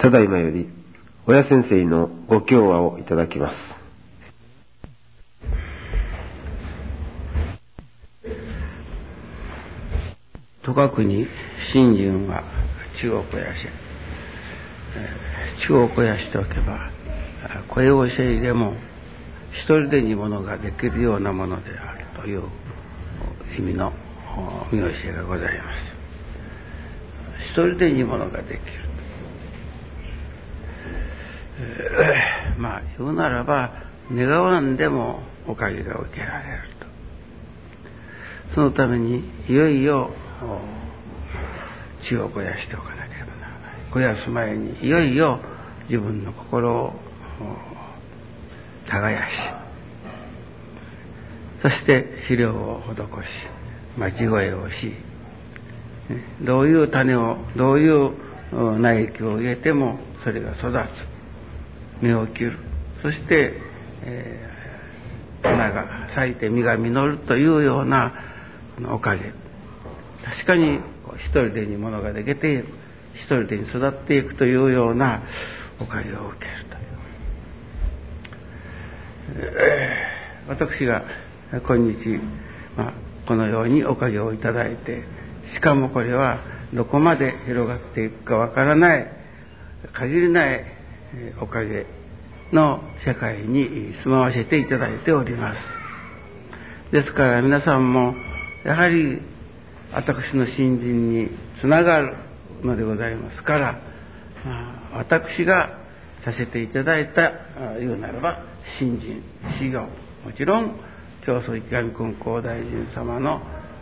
ただいまより親先生のご教話をいただきます。戸隠新人は中央肥やし、中央肥やしておけば声教えでも一人でにものができるようなものであるという意味の見教えがございます。一人でにものができる、まあ言うならば願わんでもおかげが受けられると。そのためにいよいよ血を肥やしておかなければならない。肥やす前にいよいよ自分の心を耕し。そして肥料を施し待ち声をしどういう種をどういう苗木を植えてもそれが育つ。芽を切る。そして、えー、花が咲いて実が実るというようなおかげ。確かに一人でにものができている一人でに育っていくというようなおかげを受けるという、えー、私が今日、まあ、このようにおかげをいただいてしかもこれはどこまで広がっていくかわからない限りないおかげの世界に住まわせていただいております。ですから皆さんもやはり私の新人につながるのでございますから、私がさせていただいた言うならば新人修行もちろん教祖池上金光大臣様の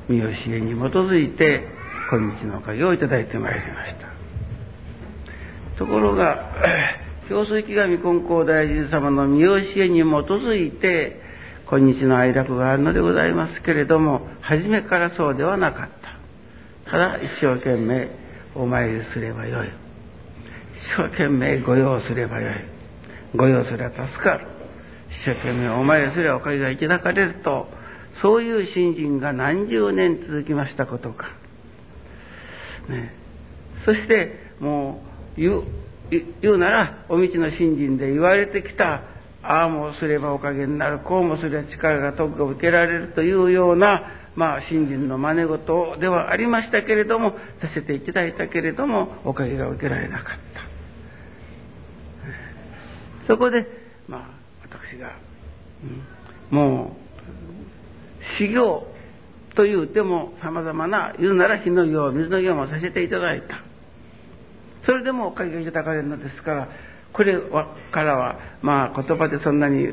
見教えに基づいて小道のおかげをいただいてまいりました。ところが教祖池上金光大臣様の見教えに基づいて今日の愛楽があるのでございますけれども初めからそうではなかった。ただ一生懸命お参りすればよい。一生懸命御用すればよい。御用すれば助かる。一生懸命お参りすればおかげがいただかれるとそういう信心が何十年続きましたことか、ね、そしてもう言うならお道の信心で言われてきた。ああもすればおかげになる。こうもすれば力が特化を受けられるというようなまあ信心の真似事ではありましたけれどもさせていただいたけれどもおかげが受けられなかった。そこでまあ私が、うん、もう修行というてもさまざまな言うなら火の行水の行もさせていただいた。それでもおかげがいただかれるのですからこれからはまあ言葉でそんなに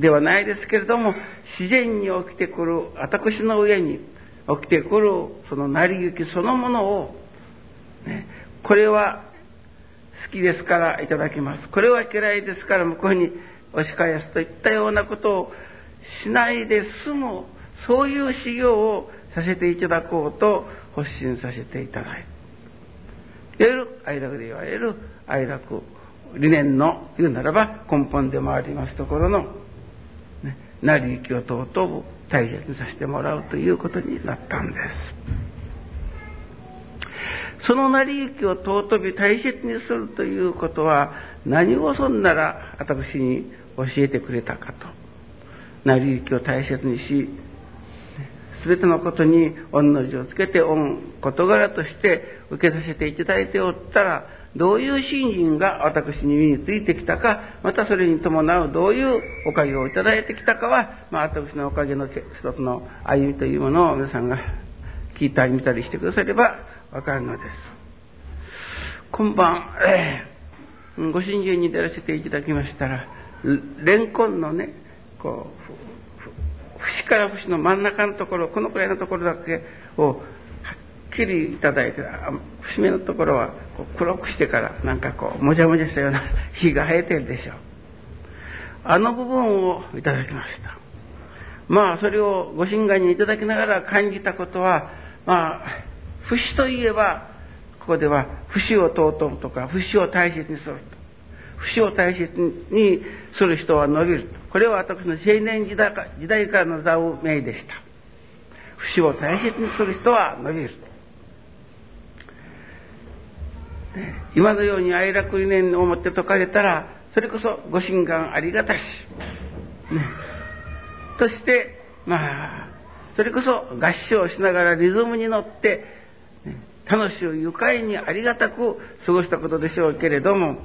ではないですけれども自然に起きてくる私の上に起きてくるその成り行きそのものを、ね、これは好きですからいただきます。これは嫌いですから向こうに押し返すといったようなことをしないで済むそういう修行をさせていただこうと発信させていただいていわゆる愛楽で言われる愛楽理念の言うならば根本でもありますところの、ね、成り行きを尊ぶ大切にさせてもらうということになったんです。その成り行きを尊び大切にするということは何をそんなら私に教えてくれたかと。成り行きを大切にし、全てのことに御の字をつけて御事柄として受けさせていただいておったらどういう信心が私に身についてきたか、またそれに伴うどういうおかげをいただいてきたかは、まあ、私のおかげの一つの歩みというものを皆さんが聞いたり見たりしてくださればわかるのです。今晩、えー、ご信心に出らせていただきましたら、レンコンのね、こう、節から節の真ん中のところ、このくらいのところだけをはっきりいただいて節目のところはこう黒くしてからなんかこうもじゃもじゃしたような 火が生えてるでしょう。あの部分をいただきました。まあそれをご神願にいただきながら感じたことはまあ節といえばここでは節を尊ぶとか節を大切にすると。節を大切にする人は伸びる。これは私の青年時代からの座右名でした。節を大切にする人は伸びる。今のように愛楽理念を持って説かれたら、それこそご神願ありがたし、ね。として、まあ、それこそ合唱しながらリズムに乗って、ね、楽しゅう愉快にありがたく過ごしたことでしょうけれども、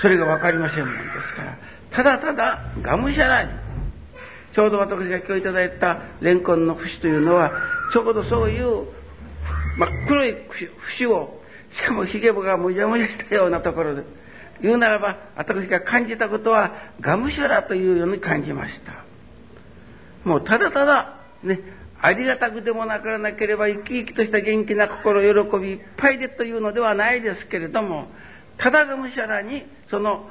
それが分かりませんもんですから、ただただがむしゃらに、ちょうど私が今日いただいたレンコンの節というのは、ちょうどそういう真っ黒い節を、しかもひげがもじゃもじゃしたようなところで、言うならば、私が感じたことは、がむしゃらというように感じました。もうただただ、ね、ありがたくでもなからなければ生き生きとした元気な心喜びいっぱいでというのではないですけれどもただがむしゃらにその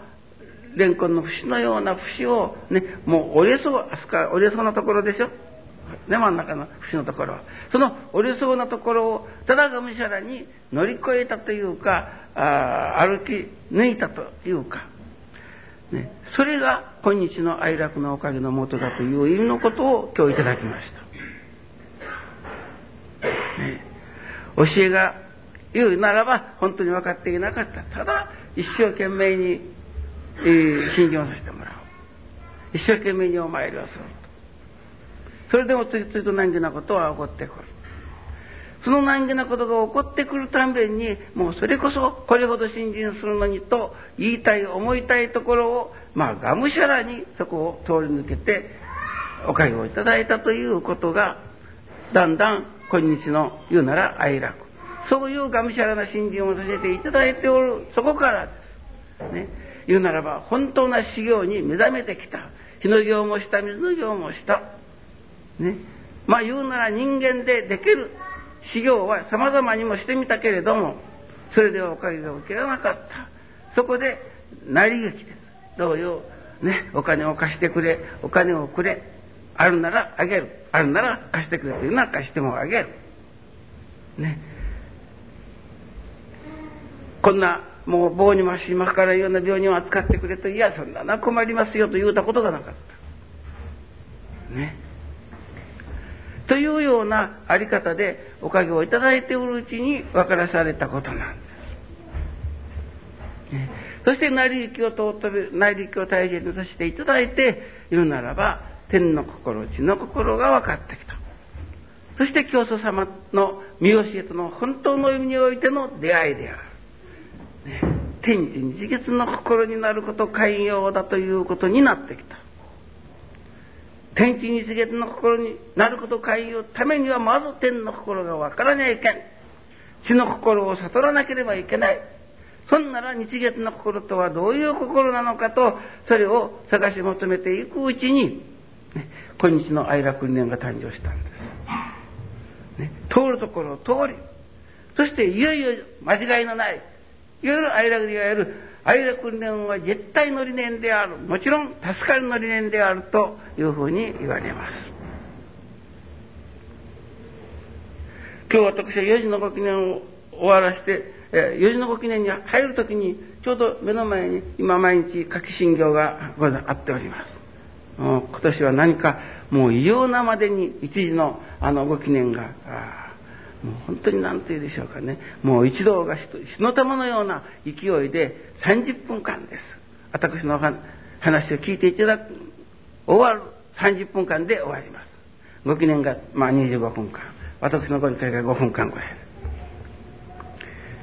レンコンの節のような節をねもう折れそうあそこ折れそうなところでしょ？ね真ん中の節のところは。その折れそうなところをただがむしゃらに乗り越えたというかあ歩き抜いたというか。ね、それが今日の愛楽のおかげのもとだという意味のことを今日いただきました。ね、教えが言うならば本当に分かっていなかった。ただ一生懸命に、えー、信心をさせてもらう。一生懸命にお参りをする。それでもついついと難儀なことは起こってくる。その難儀なことが起こってくるたんびに、もうそれこそこれほど信心するのにと言いたい、思いたいところを、まあがむしゃらにそこを通り抜けて、おかげをいただいたということが、だんだん今日の言うなら愛楽。そういうがむしゃらな信心をさせていただいておる、そこからです。ね。言うならば、本当な修行に目覚めてきた。火の行もした、水の行もした。ね。まあ言うなら人間でできる修行は様々にもしてみたけれども、それではおかげが受けられなかった。そこで、成り行きです。どうよ、ね、お金を貸してくれ、お金をくれ、あるならあげる、あるなら貸してくれというのは貸してもあげる。ね。こんな、もう棒にまし巻からような病人を扱ってくれと、いや、そんなの困りますよと言うたことがなかった。ね。というようなあり方でおかげをいただいておるうちに分からされたことなんです。ね、そして成り行きを尊び、成り行きを大切にさせていただいているならば、天の心、地の心が分かってきた。そして教祖様の見教えとの本当の意味においての出会いである。天地日月の心になること寛容だということになってきた。天地日月の心になることを変えようためにはまず天の心が分からにゃいけん。地の心を悟らなければいけない。そんなら日月の心とはどういう心なのかと、それを探し求めていくうちに、ね、今日の愛楽理念が誕生したんです。ね、通るところを通り、そしていよいよ間違いのない、いわゆる愛楽でいわゆる愛楽理念は絶対の理念である。もちろん助かりの理念であるというふうに言われます。今日私は4時のご記念を終わらせて、え4時のご記念に入るときに、ちょうど目の前に今毎日書き信行があっております。今年は何かもう異様なまでに一時のあのご記念が、もう本当に何て言うでしょうかね。もう一同が火の玉のような勢いで30分間です。私の話を聞いていただく、終わる30分間で終わります。ご記念が、まあ25分間。私のご理解が5分間ぐらい。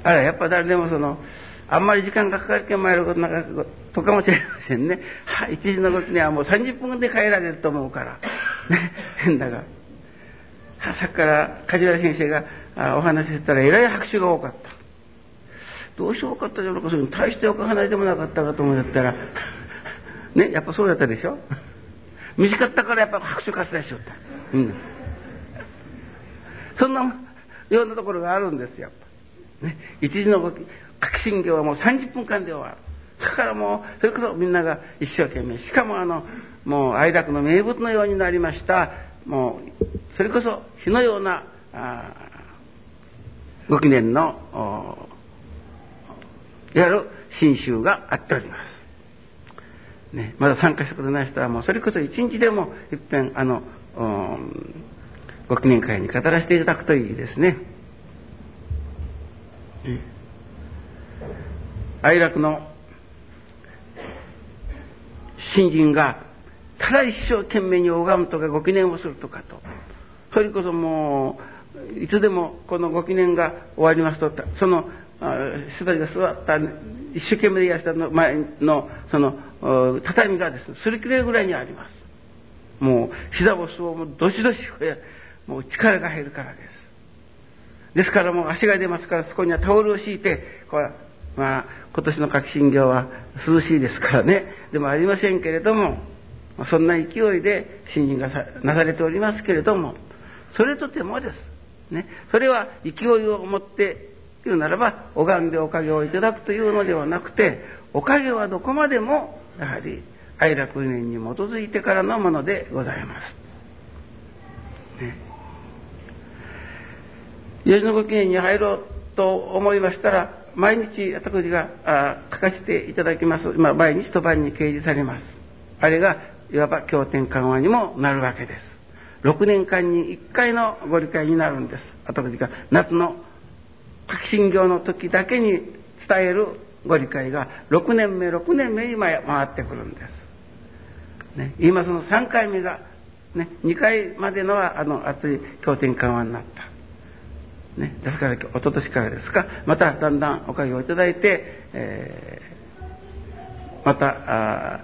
あら、やっぱ誰でもその、あんまり時間がかかるけん参ることなかとかもしれませんね。はい一時のご記念はもう30分で帰られると思うから。ね、変だが。さっきから梶原先生がお話ししたらえらい拍手が多かった。どうしようかったじゃろうか、そういう大しておか話でもなかったかと思ったら、ね、やっぱそうだったでしょ短かったからやっぱ拍手喝采しよった。うん。そんなようなところがあるんですよ。ね、一時の書き信行はもう30分間で終わる。だからもう、それこそみんなが一生懸命、しかもあの、もう愛楽の名物のようになりました、もう、それこそ火のような、ご記念のいわゆる新宗があっております。ね、まだ参加したことない人はもうそれこそ一日でもいっぺんあの、ご記念会に語らせていただくといいですね。哀楽の新人がただ一生懸命に拝むとかご記念をするとかと。それこそもういつでもこのご記念が終わりますとその人たちが座った一生懸命でいらしたの前のその畳がですね擦り切れるぐらいにあります。もう膝をそうもうどしどしもう力が入るからです。ですからもう足が出ますからそこにはタオルを敷いてこれまあ今年の革新業は涼しいですからね。でもありませんけれどもそんな勢いで新人がなされておりますけれどもそれとてもです。ね。それは勢いを持って言うならば拝んでおかげをいただくというのではなくておかげはどこまでもやはり愛楽念に基づいてからのものでございます。ね、吉野ご記念に入ろうと思いましたら毎日私が書かせていただきます、まあ、毎日と晩に掲示されます。あれがいわば経典緩和にもなるわけです。6年間に1回のご理解になるんです。私が夏の革新業の時だけに伝えるご理解が6年目6年目に回ってくるんです、ね、今その3回目が、ね、2回までのはあの熱い経典緩和になった。ね、ですから一昨年からですか。まただんだんおかげをいただいて、えー、またあ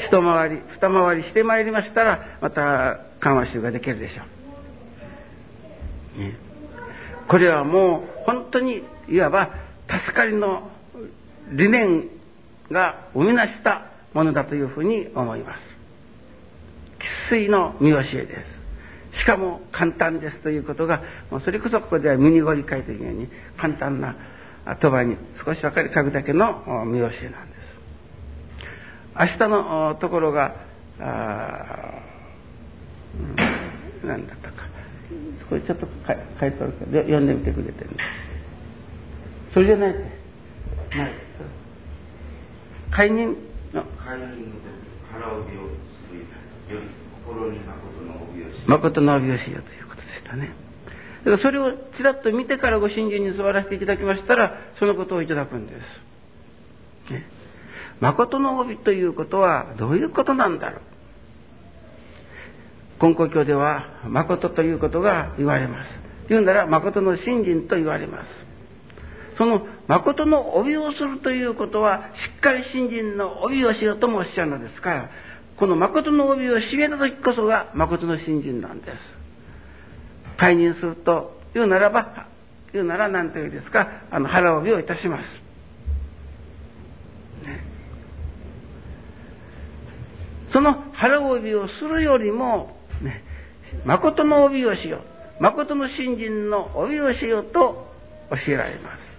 一回り二回りしてまいりましたらまた緩和集ができるでしょう、ね、これはもう本当にいわば助かりの理念が生み出したものだというふうに思います。生粋の見教えです。しかも簡単ですということが、もうそれこそここではミニご理解というように簡単な言葉に少し分かり書くだけの見教えなんです。明日のところが、あうだったか。そこにちょっと書いてあるから読んでみてくれてるそれじゃないない。解任の。解任の腹帯をするより心に誠の帯をしようということでしたね。だからそれをちらっと見てからご信心に座らせていただきましたら、そのことをいただくんです。誠の帯ということはどういうことなんだろう。根古教では誠ということが言われます。言うなら誠の信心と言われます。その誠の帯をするということはしっかり信心の帯をしようともおっしゃるのですからこの誠の帯を締めた時こそが誠の信心なんです。解任するというならば、言うなら何というですか、あの腹帯をいたします。その腹帯をするよりも、ね、誠の帯をしよう。誠の信心の帯をしようと教えられます。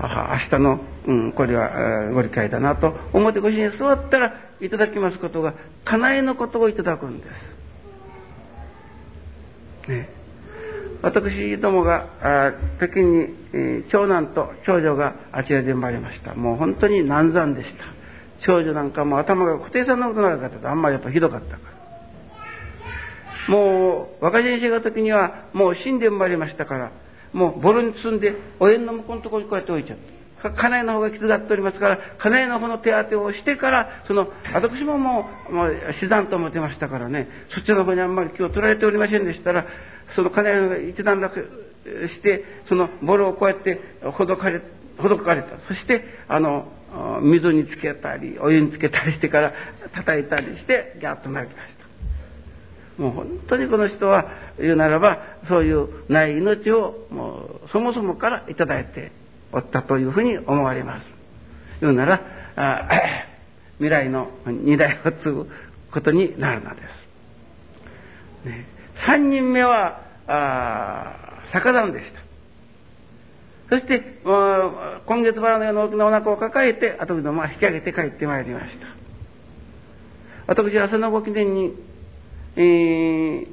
明日の、うん、これはご理解だなと思ってご主人座ったらいただきますことが家内のことをいただくんです。ね、私どもがあ北京に、えー、長男と長女があちらで生まれました。もう本当に難産でした。長女なんかも頭が固定さんなことなかったとあんまりやっぱひどかったから。もう若先生が時にはもう死んで生まれましたからもうボロに積んでお縁の向こうのところにこうやって置いちゃって。家内の方が傷がっておりますから、家内の方の手当てをしてから、その、私ももう、もう死産と思ってましたからね、そっちの方にあんまり気を取られておりませんでしたら、その家内が一段落して、そのボロをこうやってほどかれ、ほどかれた。そして、あの、水につけたり、お湯につけたりしてから叩いたりして、ギャッと泣きました。もう本当にこの人は言うならばそういうない命をもうそもそもから頂いておったというふうに思われます。言うならあ 未来の二代を継ぐことになるのです。ね、3人目はあ逆山でした。そして、今月原のような大きなお腹を抱えて、後でまあ引き上げて帰ってまいりました。私はそのご記念にえー、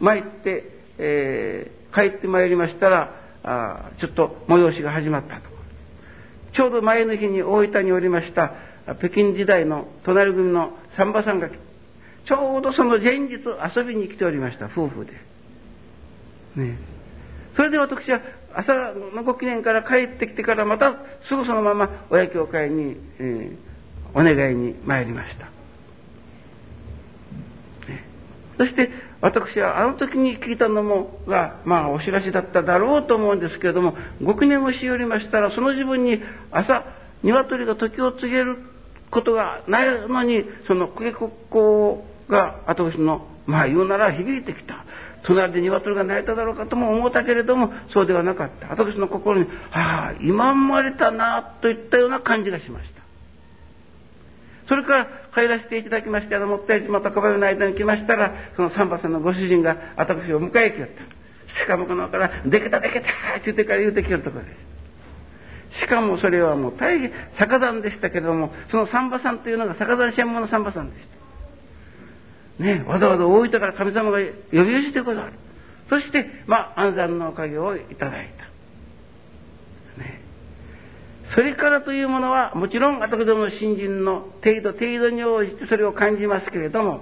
参って、えー、帰ってまいりましたら、あちょっと催しが始まったと。ちょうど前の日に大分におりました、北京時代の隣組の三馬さんが、ちょうどその前日遊びに来ておりました、夫婦で。ね。それで私は、朝のご記念から帰ってきてからまたすぐそのまま親教会に、えー、お願いに参りました。そして私はあの時に聞いたのもが、まあお知らせだっただろうと思うんですけれども、ご記念をしおりましたら、その自分に朝、鶏が時を告げることがないのに、その公家国交が私の、まあ言うなら響いてきた。隣で鶏が鳴いただろうかとも思ったけれども、そうではなかった。私の心に、ああ、今生まれたな、といったような感じがしました。それから帰らせていただきまして、あの、もったい島とかばの間に来ましたら、その三馬さんのご主人が私を迎えきよった。しかもこのから、でけたでけたって言ってから言うてきよるところです。しかもそれはもう大変酒山でしたけれども、その三馬さんというのが酒山専門の三馬さんでした。ね、わざわざ大分から神様が呼び寄せてくださる。そして、まあ、安産のおかげをいただいた。ね。それからというものは、もちろん私どもの新人の程度、程度に応じてそれを感じますけれども、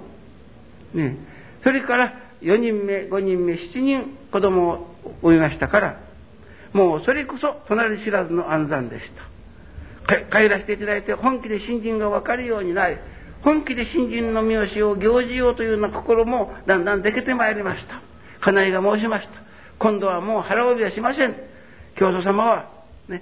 ね、それから4人目、5人目、7人子供を産みましたから、もうそれこそ隣知らずの安産でした。帰らせていただいて本気で新人が分かるようになり、本気で新人の三好を行じようというような心もだんだんでけてまいりました。家内が申しました。今度はもう腹帯はしません。教祖様は、ね、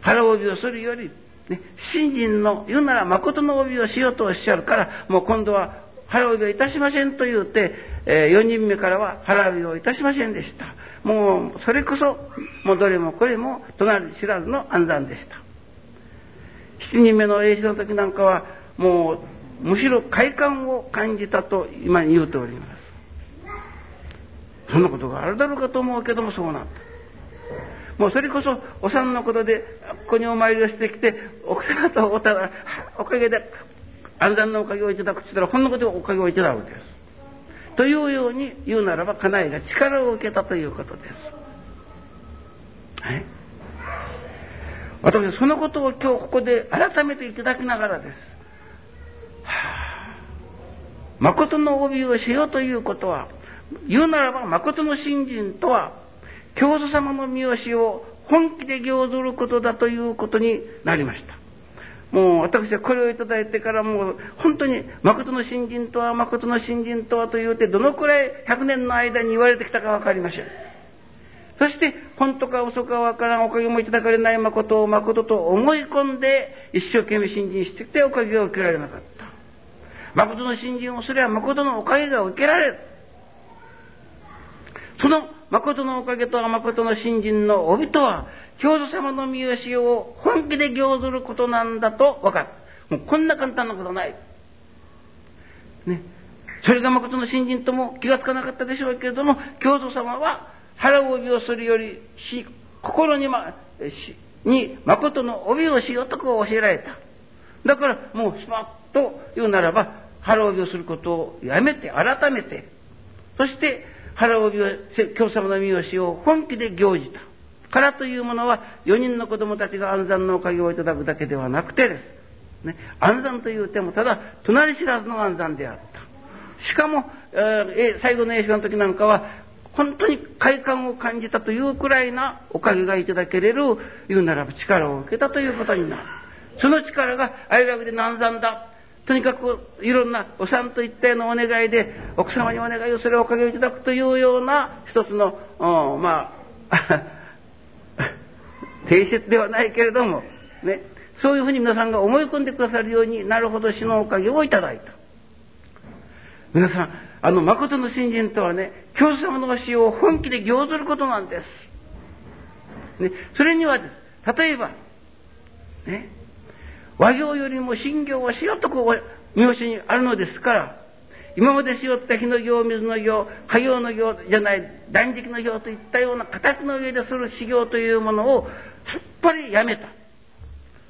腹帯をするより、ね、信心の言うなら誠の帯をしようとおっしゃるから、もう今度は腹帯をいたしませんと言うて、えー、4人目からは腹帯をいたしませんでした。もう、それこそ、もうどれもこれも隣知らずの暗算でした。7人目の英詞の時なんかは、もう、むしろ快感を感じたと今言うております。そんなことがあるだろうかと思うけどもそうなった。もうそれこそお産のことでここにお参りをしてきて奥様とおたおかげで安産のおかげをいただくって言ったらほんのことでおかげをいただくんです。というように言うならば家内が力を受けたということです。はい。私はそのことを今日ここで改めていただきながらです。はあ、誠の帯をしようということは言うならば誠の信心とは教祖様の三好を本気で行ずることだということになりました。もう私はこれをいただいてからもう本当に誠の信心とは誠の信心とはと言うてどのくらい100年の間に言われてきたかわかりません。そして本当か嘘かわからんおかげもいただかれない誠を誠と思い込んで一生懸命信心してきておかげを受けられなかった。誠の信心をすれば誠のおかげが受けられる。その誠のおかげと誠の信心の帯とは、教祖様の見教えを本気で行ずることなんだと分かる。もうこんな簡単なことない。ね。それが誠の信心とも気がつかなかったでしょうけれども、教祖様は腹帯をするよりし、心にま、し、に誠の帯をしようとこう教えられた。だからもうスパッと言うならば、腹帯をすることをやめて、改めて、そして腹帯を、教様の見教えを本気で行じた。からというものは、4人の子供たちが安産のおかげをいただくだけではなくてです。ね、安産という手もただ、隣知らずの安産であった。しかも、えー、最後の映画の時なんかは、本当に快感を感じたというくらいなおかげがいただけれる、言うならば力を受けたということになる。その力が愛楽で難産だ。とにかくいろんなお産といったようなお願いで奥様にお願いをするおかげをいただくというような一つのまあ 定説ではないけれどもねそういうふうに皆さんが思い込んでくださるようになるほど死のおかげをいただいた。皆さんあの誠の信心とはね教祖様の教えを本気で行ずることなんです、ね、それにはです例えばね和行よりも信行はしようとこう三好にあるのですから今までしよった火の行水の行火曜の行じゃない断食の行といったような形の上でする修行というものをすっぱりやめた。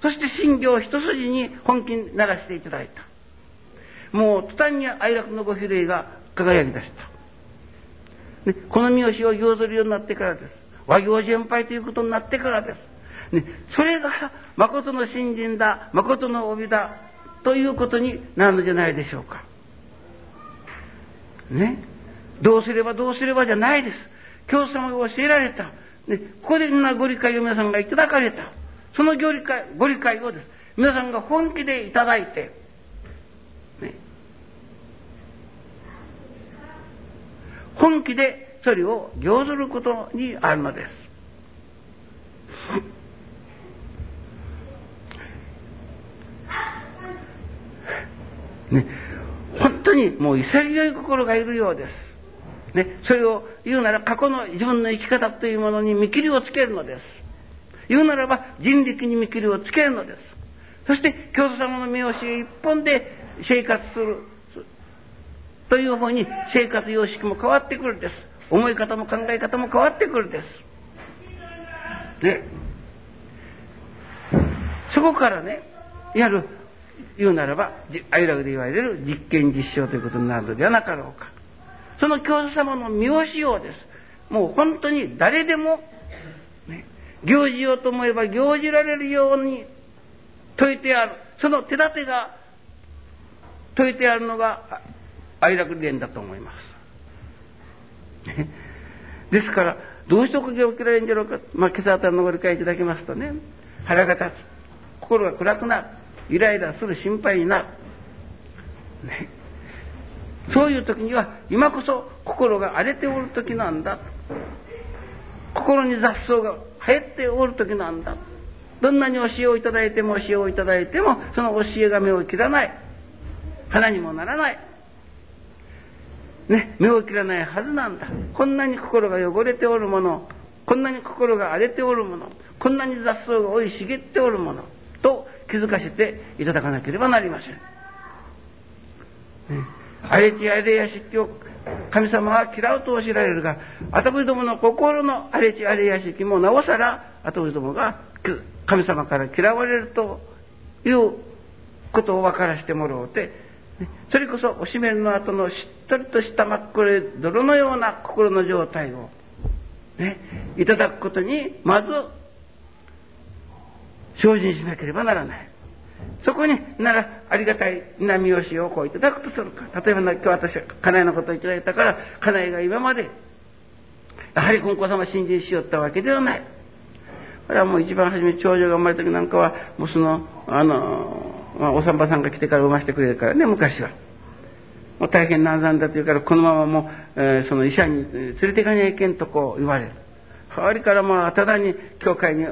そして信行一筋に本気にならしていただいた。もう途端に哀楽のご比例が輝き出した、ね、この三好を行ずるようになってからです。和行全廃ということになってからです。ね、それが誠の信心だ、誠の帯だ、ということになるのじゃないでしょうか。ね。どうすればどうすればじゃないです。教祖様が教えられた。ね、ここでなご理解を皆さんがいただかれた。そのご理解ご理解をです。皆さんが本気でいただいて、ね、本気でそれを行ずることにあるのです。ね、本当にもう潔い心がいるようです。ね、それを言うなら過去の自分の生き方というものに見切りをつけるのです。言うならば人力に見切りをつけるのです。そして教祖様の見教え一本で生活するというふうに生活様式も変わってくるんです。思い方も考え方も変わってくるんです。ね。そこからね、やる、言うならば、愛楽で言われる実験実証ということになるのではなかろうか。その教祖様の見教えをです。もう本当に誰でも、ね、行事ようと思えば行じられるように説いてある。その手立てが説いてあるのが愛楽伝だと思います。ね、ですから、どうしておかげを受けられるんじゃろうか。まあ、今朝あたりのご理解いただきますとね、腹が立つ。心が暗くなる。イライラする心配になる。ね。そういう時には、今こそ心が荒れておる時なんだ。心に雑草が生えておる時なんだ。どんなに教えをいただいても教えをいただいても、その教えが目を切らない。花にもならない。ね、目を切らないはずなんだ。こんなに心が汚れておるもの、こんなに心が荒れておるもの、こんなに雑草が生い茂っておるもの、気づかせていただかなければなりません。ね荒れ地荒れ屋敷を神様は嫌うとおっしゃられるが、私どもの心の荒れ地荒れ屋敷もなおさら、私どもが神様から嫌われるということを分からせてもらおうて、それこそおしめの後のしっとりとした真っ黒い泥のような心の状態を、ね、いただくことに、まず、精進しなければならない。そこにならありがたい波押しをこういただくとするか。例えば今日私は家内のことをいただいたから、家内が今まで、やはり金光様信心しよったわけではない。これはもう一番初め長女が生まれた時なんかは、もうその、あの、まあ、お産婆さんが来てから産ませてくれるからね、昔は。もう大変難産だというから、このままもう、えー、その医者に連れていかにゃいけんとこう言われる。代わりからまあ、ただに教会に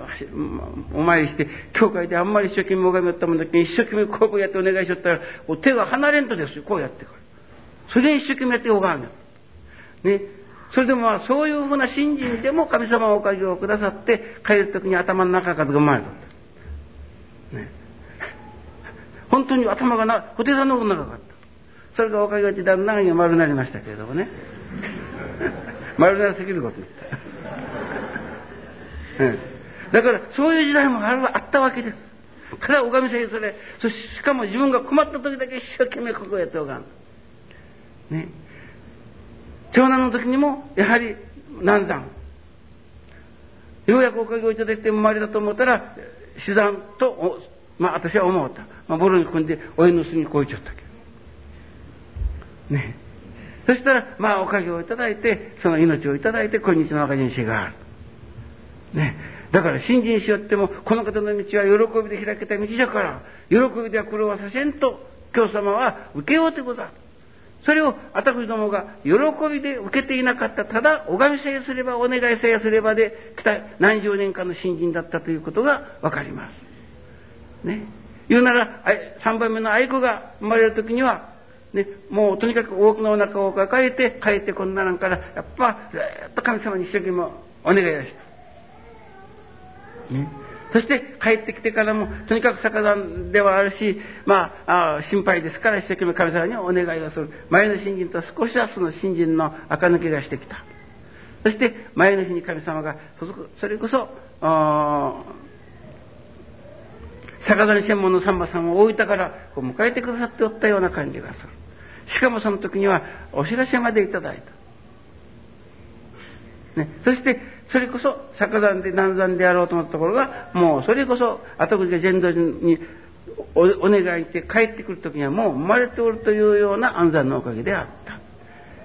お参りして、教会であんまり一生懸命拝みよったもんだけ一生懸命こうやってお願いしよったら、もう手が離れんとですよ、こうやってから。それで一生懸命やって拝むよ。ね。それでもまあ、そういうふうな信心でも神様おかげをくださって、帰る時に頭の中からが回ると。ね。本当に頭がな、布袋さんの方が長かった。それがおかげでだんだん丸になりましたけれどもね。丸なりすぎること言った。うん、だから、そういう時代もあるあったわけです。ただ、おかみさんにそれ、そししかも自分が困った時だけ一生懸命ここをやっておかん。ね。長男の時にも、やはり難産。ようやくおかげをいただいて生まれたと思ったら、死産と、まあ私は思った。まあ、ボロに組んで親の巣にこいちゃったけど。ね。そしたら、まあおかげをいただいて、その命をいただいて、今日の赤人生がある。ね。だから信心しよっても、この方の道は喜びで開けた道だから、喜びでは苦労はさせんと、今日様は受けようということだ。それを私どもが喜びで受けていなかった、ただ拝みさえすれば、お願いさえすればで来た何十年間の新人だったということがわかります。ね。言うなら、3番目の愛子が生まれる時には、ね、もうとにかく多くのお腹を抱えて帰ってこんななんから、やっぱずっと神様に一生懸命お願いをした。ね。そして帰ってきてからも、とにかく逆山ではあるし、まあ、あ心配ですから一生懸命神様にお願いをする。前の新人と少しはその新人の垢抜けがしてきた。そして前の日に神様が、それこそ、逆谷専門のさんまさんを大分からこう迎えてくださっておったような感じがする。しかもその時にはお知らせまでいただいた。ね、そしてそれこそ逆山で南山であろうと思ったところがもうそれこそ後口が全土におお願いして帰ってくる時にはもう生まれておるというような安産のおかげであった。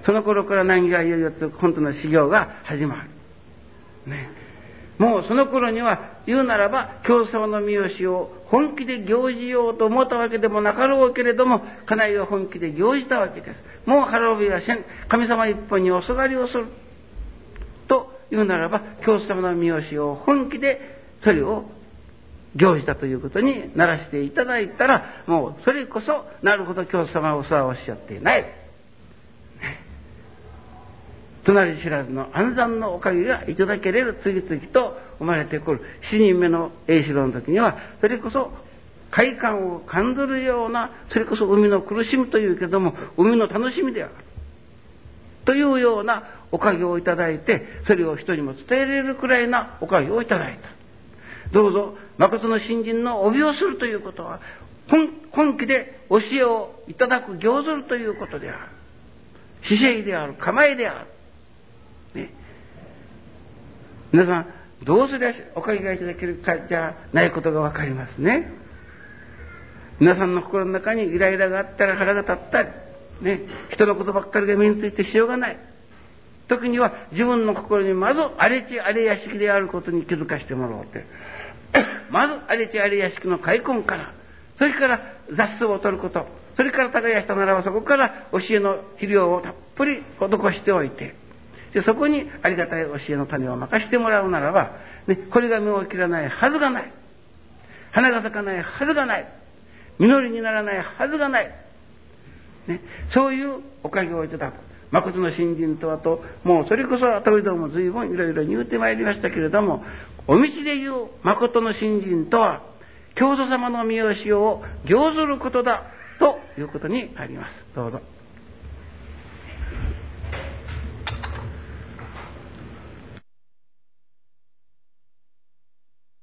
その頃から難儀がいよいよ本当の修行が始まる。ね。もうその頃には言うならば教祖様の三好を本気で行じようと思ったわけでもなかろうけれども家内は本気で行じたわけですもう腹帯はせん神様一本におすがりをする言うならば教祖様の三好を本気でそれを行じたということにならしていただいたらもうそれこそなるほど教祖様はお世話をおっしゃっていない。隣知らずの安産のおかげがいただけれる次々と生まれてくる。7人目の栄四郎の時にはそれこそ快感を感ずるようなそれこそ海の苦しみというけども海の楽しみである。というようなおかげをいただいてそれを人にも伝えられるくらいなおかげをいただいた。どうぞ誠の新人の帯をするということは本本気で教えをいただく行ずるということである。姿勢である構えである。ね、皆さんどうすりゃおかげがいただけるかじゃないことが分かりますね。皆さんの心の中にイライラがあったら腹が立ったり、ね、人のことばっかりが目についてしようがない。時には自分の心にまず荒れ地荒れ屋敷であることに気づかしてもらおうて。まず荒れ地荒れ屋敷の開墾からそれから雑草を取ることそれから耕したならばそこから教えの肥料をたっぷり施しておいてでそこにありがたい教えの種を任してもらうならば、ね、これが実を切らないはずがない。花が咲かないはずがない。実りにならないはずがない、ね、そういうおかげをいただく。誠の新人とはともうそれこそ私ども随分いろいろ言うてまいりましたけれどもお道で言う誠の信心とは教祖様の見教えを行ずることだということにありますどうぞ。